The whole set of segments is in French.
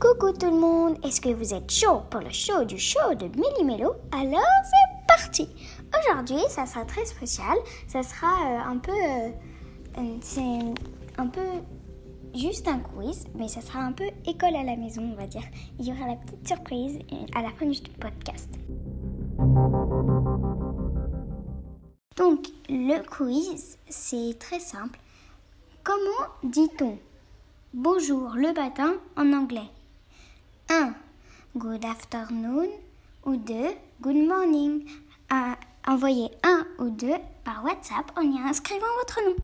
Coucou tout le monde, est-ce que vous êtes chaud pour le show du show de Méli-Mélo Alors c'est parti Aujourd'hui ça sera très spécial, ça sera euh, un peu... euh, c'est un peu juste un quiz, mais ça sera un peu école à la maison on va dire. Il y aura la petite surprise euh, à la fin du podcast. Donc le quiz c'est très simple. Comment dit-on bonjour le matin en anglais? 1. Good afternoon ou 2. Good morning. À envoyer un ou deux par WhatsApp en y inscrivant votre nom.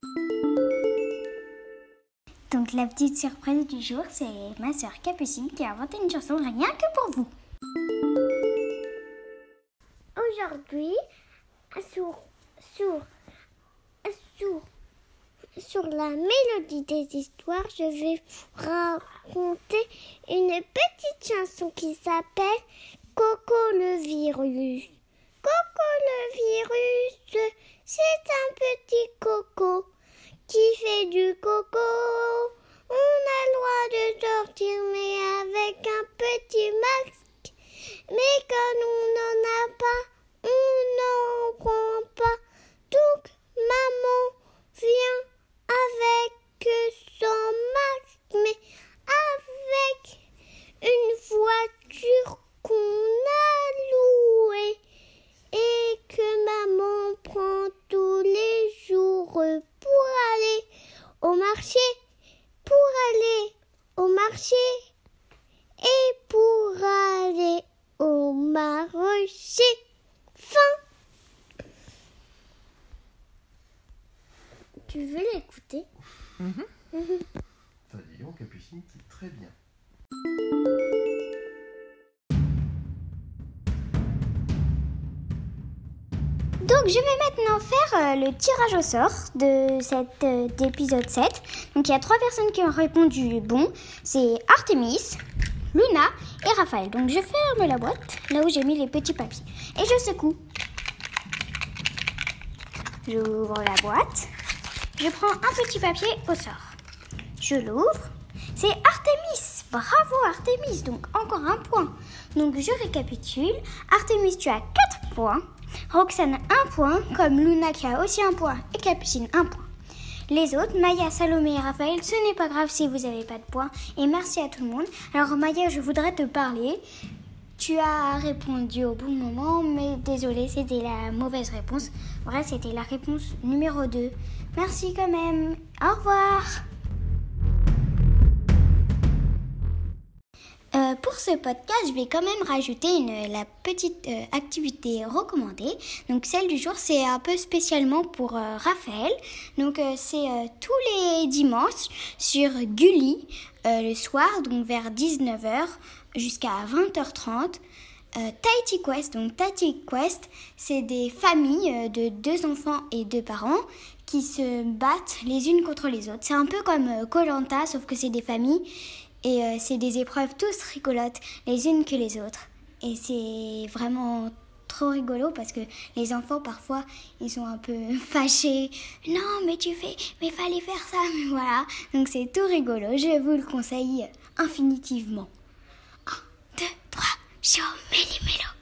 Donc la petite surprise du jour, c'est ma soeur Capucine qui a inventé une chanson rien que pour vous. Aujourd'hui, sur, sur, sur, sur la mélodie des histoires, je vais raconter une qui s'appelle Coco le virus. Coco le virus, c'est un petit coco qui fait du coco. On a le droit de sortir, mais avec un petit masque. Mais quand on n'en a pas, on n'en prend pas. Donc, maman vient avec son masque, mais avec une voiture qu'on a louée et que maman prend tous les jours pour aller au marché, pour aller au marché et pour aller au marché. Fin. Tu veux l'écouter? Ça dit donc, Capucine, c'est très bien. Donc je vais maintenant faire euh, le tirage au sort de cet euh, d'épisode 7. Donc il y a trois personnes qui ont répondu bon. C'est Artemis, Luna et Raphaël. Donc je ferme la boîte, là où j'ai mis les petits papiers. Et je secoue. J'ouvre la boîte. Je prends un petit papier au sort. Je l'ouvre. C'est Artemis. Bravo Artemis. Donc encore un point. Donc je récapitule. Artemis, tu as 4 points. Roxane, un point. Comme Luna qui a aussi un point. Et Capucine, un point. Les autres, Maya, Salomé et Raphaël, ce n'est pas grave si vous n'avez pas de points. Et merci à tout le monde. Alors Maya, je voudrais te parler. Tu as répondu au bon moment, mais désolé, c'était la mauvaise réponse. Vrai, c'était la réponse numéro 2. Merci quand même. Au revoir. Euh, pour ce podcast, je vais quand même rajouter la petite euh, activité recommandée. Donc celle du jour, c'est un peu spécialement pour euh, Raphaël. Donc c'est tous les dimanches sur Gulli le soir, donc vers 19h jusqu'à 20h30. Euh, Tahiti Quest, donc Tahiti Quest, c'est des familles de deux enfants et deux parents qui se battent les unes contre les autres. C'est un peu comme Colanta, sauf que c'est des familles et euh, c'est des épreuves tous rigolotes, les unes que les autres. Et c'est vraiment trop rigolo parce que les enfants parfois ils sont un peu fâchés. Non mais tu fais, mais fallait faire ça, mais voilà. Donc c'est tout rigolo, je vous le conseille infinitivement. 1, 2, 3, show Méli-Mélo.